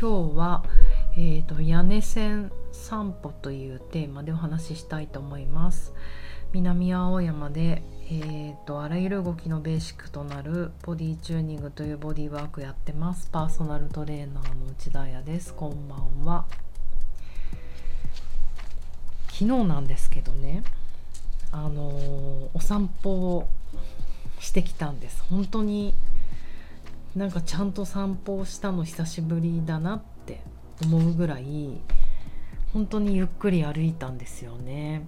今日は、えーと、屋根線散歩というテーマでお話ししたいと思います。南青山で、えーと、あらゆる動きのベーシックとなるボディチューニングというボディワークやってます。パーソナルトレーナーの内田彩です。こんばんは。昨日なんですけどねあのー、お散歩をしてきたんです。本当になんかちゃんと散歩をしたの久しぶりだなって思うぐらい本当にゆっくり歩いたんですよね。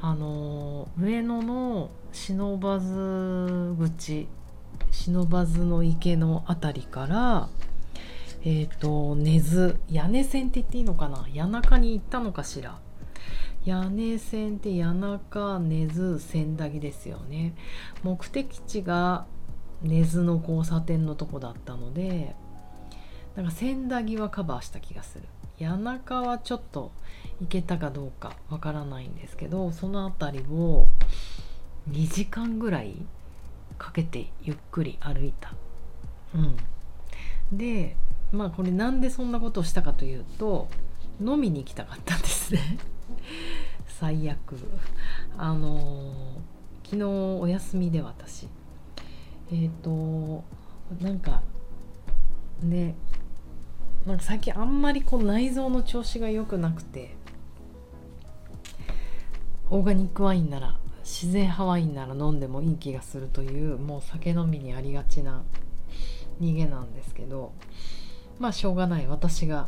あの上野の不忍口不忍の池の辺りからえっ、ー、と根津屋根線って言っていいのかな？谷中に行ったのかしら？屋根線って谷中根津千駄木ですよね。目的地が根津の交差点のとこだったのでなんか千駄木はカバーした気がする。谷中はちょっと行けたかどうかわからないんですけどその辺りを2時間ぐらいかけてゆっくり歩いた。うん、でまあこれなんでそんなことをしたかというと飲みに行きたかったんですね。最悪。あの昨日お休みで私。えっ、ー、となんかねなんか最近あんまりこう内臓の調子が良くなくてオーガニックワインなら自然派ワインなら飲んでもいい気がするというもう酒飲みにありがちな逃げなんですけどまあしょうがない。私が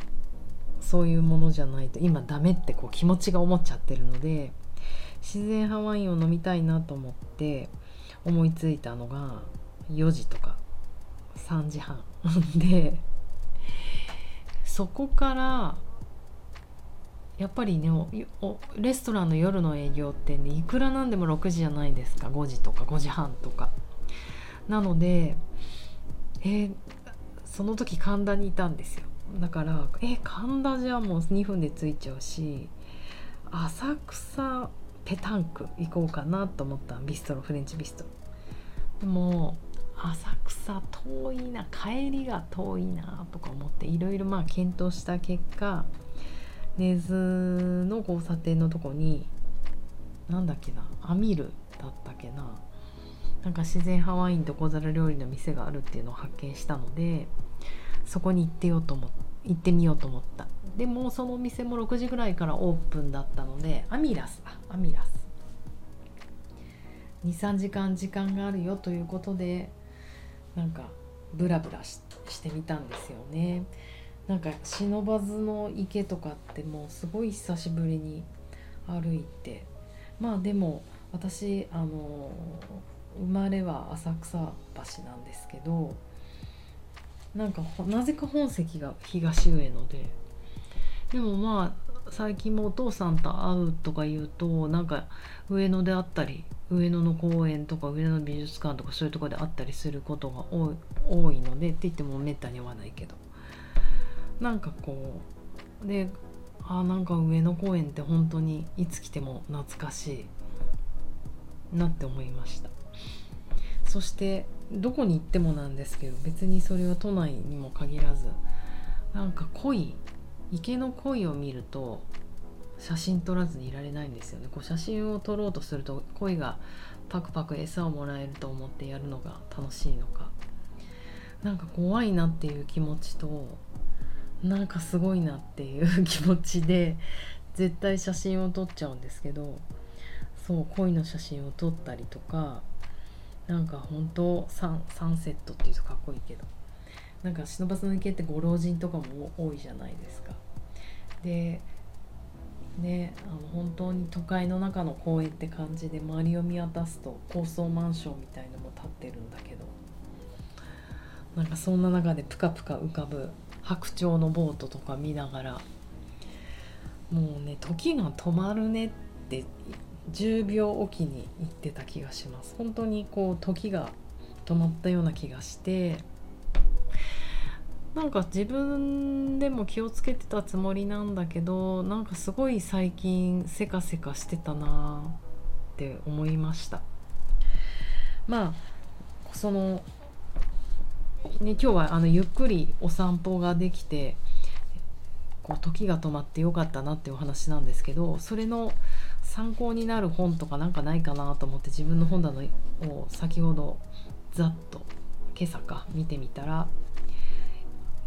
そういうものじゃないと今ダメってこう気持ちが思っちゃってるので自然派ワインを飲みたいなと思って思いついたのが4時とか3時半。でそこからやっぱりねレストランの夜の営業ってねいくらなんでも6時じゃないですか。5時とか5時半とか。なのでえー、その時神田にいたんですよ。だからえ神田じゃもう2分で着いちゃうし浅草ペタンク行こうかなと思ったビストロフレンチビストロ。でも浅草遠いな帰りが遠いなとか思っていろいろまあ検討した結果根津の交差点のとこになんだっけなアミルだったっけななんか自然ハワインと小皿料理の店があるっていうのを発見したのでそこに行ってよと思行ってみようと思った。でもそのお店も6時ぐらいからオープンだったのでアミラスあアミラス。23時間時間があるよということでなんかブラブラしてみたんですよね。なんか忍ばずの池とかってもうすごい久しぶりに歩いて。まあでも私あの生まれは浅草橋なんですけどなんかなぜか本籍が東上野で。でもまあ最近もお父さんと会うとか言うとなんか上野であったり上野の公園とか上野の美術館とかそういうとこであったりすることが多いのでって言ってもめったに会わないけど。なんかこうであなんか上野公園って本当にいつ来ても懐かしいなって思いました。そしてどこに行ってもなんですけど別にそれは都内にも限らずなんか鯉池の鯉を見ると写真撮らずにいられないんですよね。こう写真を撮ろうとすると鯉がパクパク餌をもらえると思ってやるのが楽しいのか。なんか怖いなっていう気持ちとなんかすごいなっていう気持ちで絶対写真を撮っちゃうんですけどそう鯉の写真を撮ったりとかなんか本当サンサンセットっていうとかっこいいけど。なんか忍ばずの池ってご老人とかも多いじゃないですか。でねあの本当に都会の中の公園って感じで周りを見渡すと高層マンションみたいのも建ってるんだけどなんかそんな中でプカプカ浮かぶ白鳥のボートとか見ながらもうね時が止まるねって10秒おきに言ってた気がします本当にこう時が止まったような気がしてなんか自分でも気をつけてたつもりなんだけどなんかすごい最近せかせかしてたなって思いました。まあその、ね、今日はあのゆっくりお散歩ができてこう時が止まってよかったなっていうお話なんですけどそれの参考になる本とかなんかないかなと思って自分の本棚を先ほどざっと今朝か見てみたら「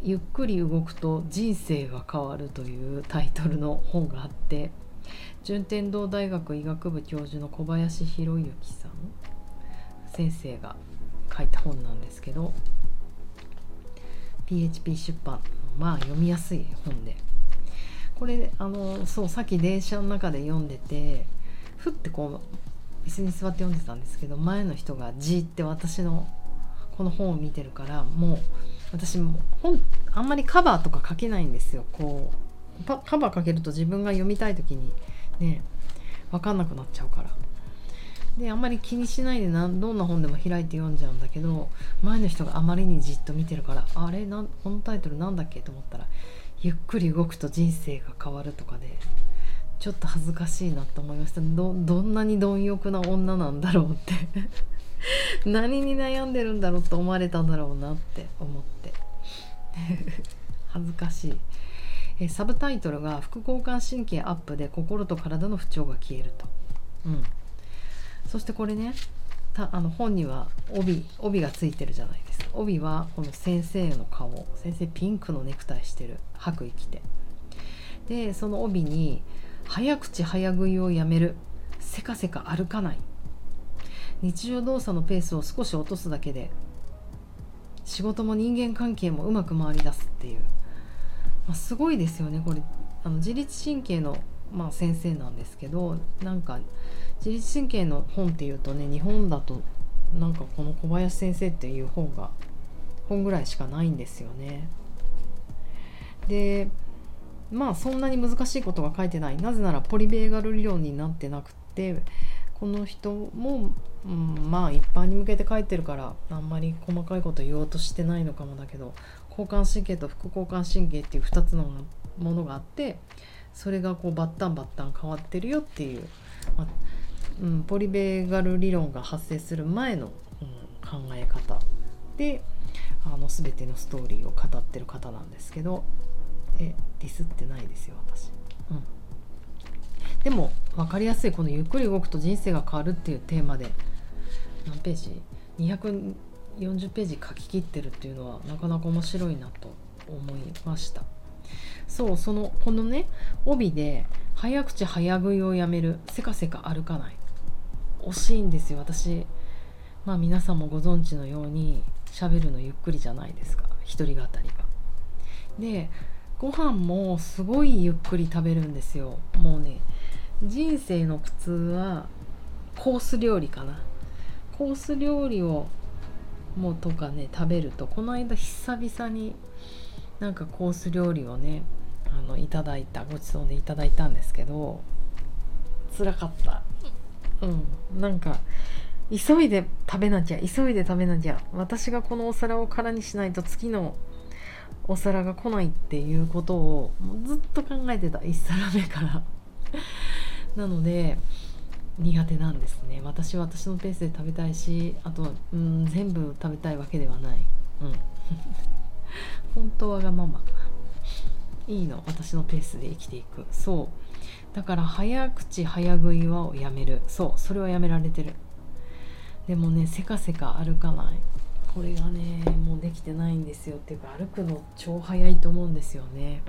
ゆっくり動くと人生が変わる」というタイトルの本があって順天堂大学医学部教授の小林博之さん先生が書いた本なんですけど PHP 出版まあ読みやすい本でこれあのそうさっき電車の中で読んでてふってこう椅子に座って読んでたんですけど前の人がじって私のこの本を見てるからもう私も本あんまりカバーとか書けないんですよ。こうカバーかけると自分が読みたい時にね分かんなくなっちゃうから。であんまり気にしないでどんな本でも開いて読んじゃうんだけど前の人があまりにじっと見てるからあれ？なこのタイトルなんだっけと思ったら「ゆっくり動くと人生が変わる」とかでちょっと恥ずかしいなと思いました。どどんなに貪欲な女なんだろうって。何に悩んでるんだろうと思われたんだろうなって思って。恥ずかしい。えサブタイトルが「副交感神経アップで心と体の不調が消えると」うん。そしてこれねたあの本には帯帯がついてるじゃないですか。帯はこの先生の顔先生ピンクのネクタイしてる。白衣着て。でその帯に「早口早食いをやめる。せかせか歩かない」日常動作のペースを少し落とすだけで仕事も人間関係もうまく回り出すっていう、まあ、すごいですよねこれ。あの自律神経の、まあ、先生なんですけどなんか自律神経の本っていうとね日本だとなんかこの小林先生っていう本が本ぐらいしかないんですよね。でまあそんなに難しいことが書いてない。なぜならポリベーガル理論になってなくってこの人も、うん、まあ一般に向けて書いてるからあんまり細かいこと言おうとしてないのかもだけど交感神経と副交感神経っていう2つのものがあってそれがこうバッタンバッタン変わってるよっていう、まあうん、ポリベーガル理論が発生する前の、うん、考え方であの全てのストーリーを語ってる方なんですけどえディスってないですよ私。うんでも分かりやすいこの「ゆっくり動くと人生が変わる」っていうテーマで何ページ ?240 ページ書き切ってるっていうのはなかなか面白いなと思いました。そうそのこのね帯で「早口早食いをやめるせかせか歩かない」惜しいんですよ私まあ皆さんもご存知のように喋るのゆっくりじゃないですか一人語りが。でご飯もすごいゆっくり食べるんですよもうね人生の苦痛はコース料理かな。コース料理をもうとかね食べるとこの間久々になんかコース料理をねあのいただいたごちそうでいただいたんですけど辛かった。うん。なんか急いで食べなきゃ急いで食べなきゃ私がこのお皿を空にしないと次のお皿が来ないっていうことをもうずっと考えてた。1皿目から。なので苦手なんですね。私は私のペースで食べたいしあとうん全部食べたいわけではない。うん。本当はわがまま。いいの。私のペースで生きていく。そう。だから早口早食いはやめる。そう。それはやめられてる。でもねせかせか歩かない。これがねもうできてないんですよ。っていうか歩くの超早いと思うんですよね。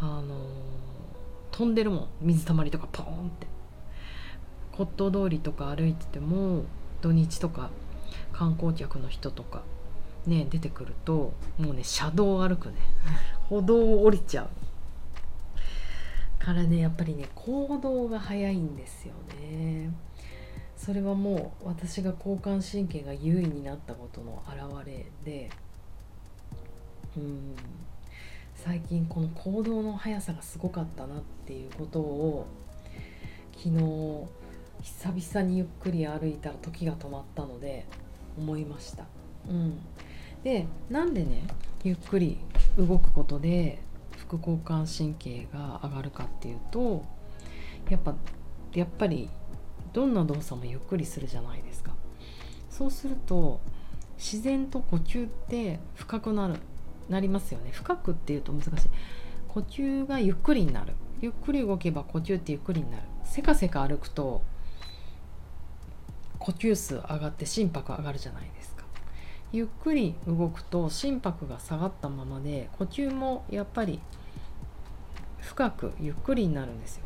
あの飛んでるもん。水たまりとかポーンって。骨董通りとか歩いてても土日とか観光客の人とかね出てくるともうね車道を歩くね。歩道を降りちゃう。からねやっぱりね行動が早いんですよね。それはもう私が交感神経が優位になったことの表れで。うん。最近この行動の速さがすごかったなっていうことを昨日久々にゆっくり歩いたら時が止まったので思いました。うん、でなんでねゆっくり動くことで副交感神経が上がるかっていうとやっぱやっぱりどんな動作もゆっくりするじゃないですか。そうすると自然と呼吸って深くなる。なりますよね。深くっていうと難しい。呼吸がゆっくりになる。ゆっくり動けば呼吸ってゆっくりになる。せかせか歩くと呼吸数上がって心拍上がるじゃないですか。ゆっくり動くと心拍が下がったままで呼吸もやっぱり深くゆっくりになるんですよ。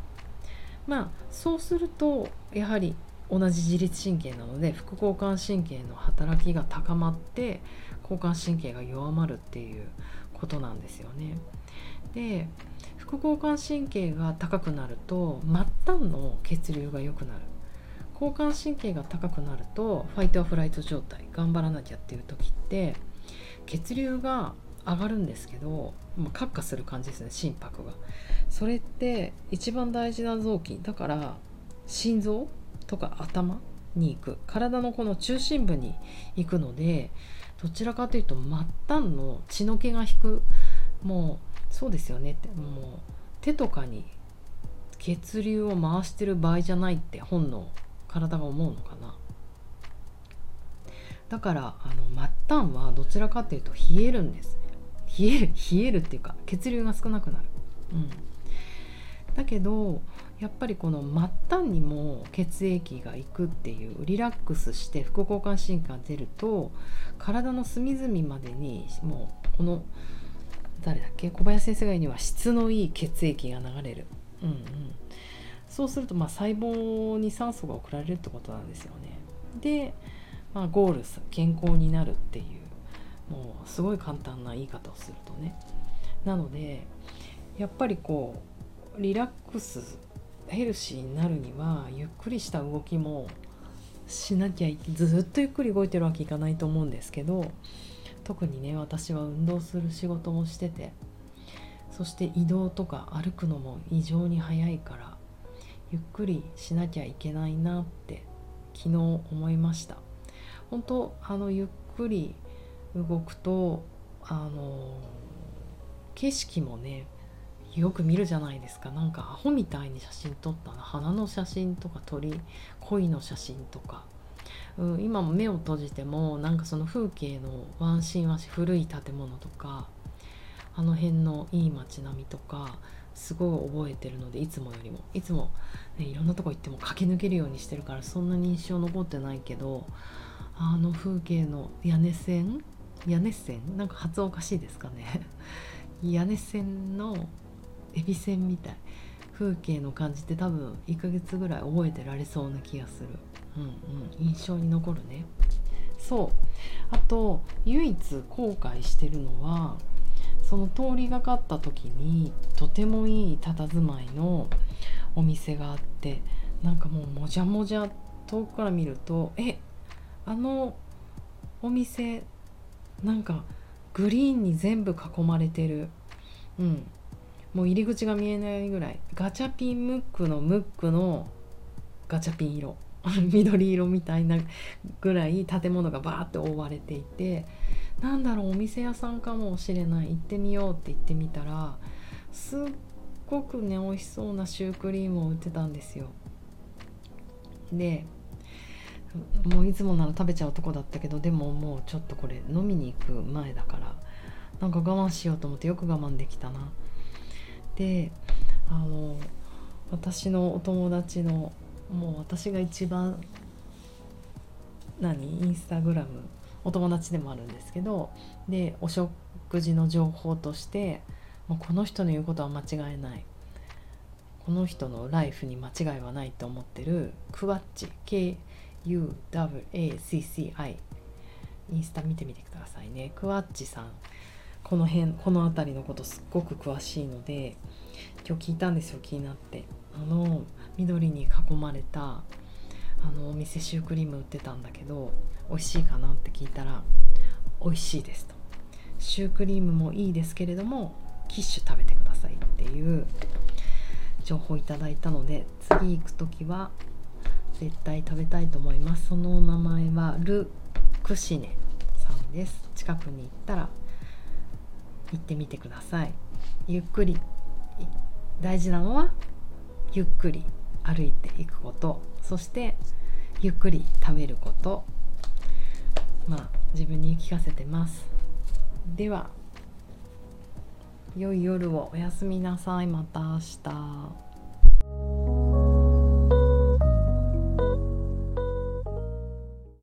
まあそうするとやはり同じ自律神経なので副交感神経の働きが高まって交感神経が弱まるっていうことなんですよね。で副交感神経が高くなると末端の血流が良くなる。交感神経が高くなるとファイトアフライト状態頑張らなきゃっていう時って血流が上がるんですけど、まあ、カッカする感じですね心拍が。それって一番大事な臓器。だから心臓とか頭に行く。体のこの中心部に行くのでどちらかというと末端の血の気が引く。もうそうですよねって。もう手とかに血流を回してる場合じゃないって本能体が思うのかな。だからあの末端はどちらかというと冷えるんです。冷える冷えるっていうか血流が少なくなる、うん、だけどやっぱりこの末端にも血液が行くっていうリラックスして副交感神経が出ると体の隅々までにもうこの誰だっけ小林先生が言うには質のいい血液が流れる、うんうん、そうするとま細胞に酸素が送られるってことなんですよね。で、まあ、ゴール健康になるっていうもうすごい簡単な言い方をするとね。なのでやっぱりこうリラックスヘルシーになるにはゆっくりした動きもしなきゃずっとゆっくり動いてるわけいかないと思うんですけど特にね私は運動する仕事もしててそして移動とか歩くのも異常に早いからゆっくりしなきゃいけないなって昨日思いました。本当あのゆっくり動くとあの景色もねよく見るじゃないですか。なんかアホみたいに写真撮ったな。花の写真とか鳥恋の写真とか、うん、今も目を閉じてもなんかその風景のワンシーンワシ古い建物とかあの辺のいい街並みとかすごい覚えてるのでいつもよりも。いつも、ね、いろんなとこ行っても駆け抜けるようにしてるからそんなに印象残ってないけどあの風景の屋根線？屋根線？なんか発音おかしいですかね。屋根線のエビせんみたい。風景の感じって多分1ヶ月ぐらい覚えてられそうな気がする。うんうん。印象に残るね。そう。あと唯一後悔してるのはその通りがかった時にとてもいい佇まいのお店があってなんかもうもじゃもじゃ遠くから見るとえあのお店なんかグリーンに全部囲まれてる。うん。もう入り口が見えないぐらいガチャピンムックのムックのガチャピン色。緑色みたいなぐらい建物がバーって覆われていて。なんだろうお店屋さんかもしれない。行ってみようって言ってみたらすっごくね美味しそうなシュークリームを売ってたんですよ。でもういつもなら食べちゃうとこだったけどでももうちょっとこれ飲みに行く前だからなんか我慢しようと思ってよく我慢できたな。であの私のお友達のもう私が一番何？インスタグラム。お友達でもあるんですけどでお食事の情報としてもうこの人の言うことは間違いない。この人のライフに間違いはないと思ってるクワッチ。KUWACCI インスタ見てみてくださいね。クワッチさん。この辺この辺りのことすっごく詳しいので今日聞いたんですよ気になって。あの緑に囲まれたあのお店シュークリーム売ってたんだけど美味しいかなって聞いたら美味しいですと。シュークリームもいいですけれどもキッシュ食べてくださいっていう情報いただいたので次行く時は絶対食べたいと思います。その名前はル・クシネさんです。近くに行ったら行ってみてください。ゆっくり大事なのはゆっくり歩いていくこと。そしてゆっくり食べること。まあ自分に言い聞かせてます。では良い夜をおやすみなさい。また明日。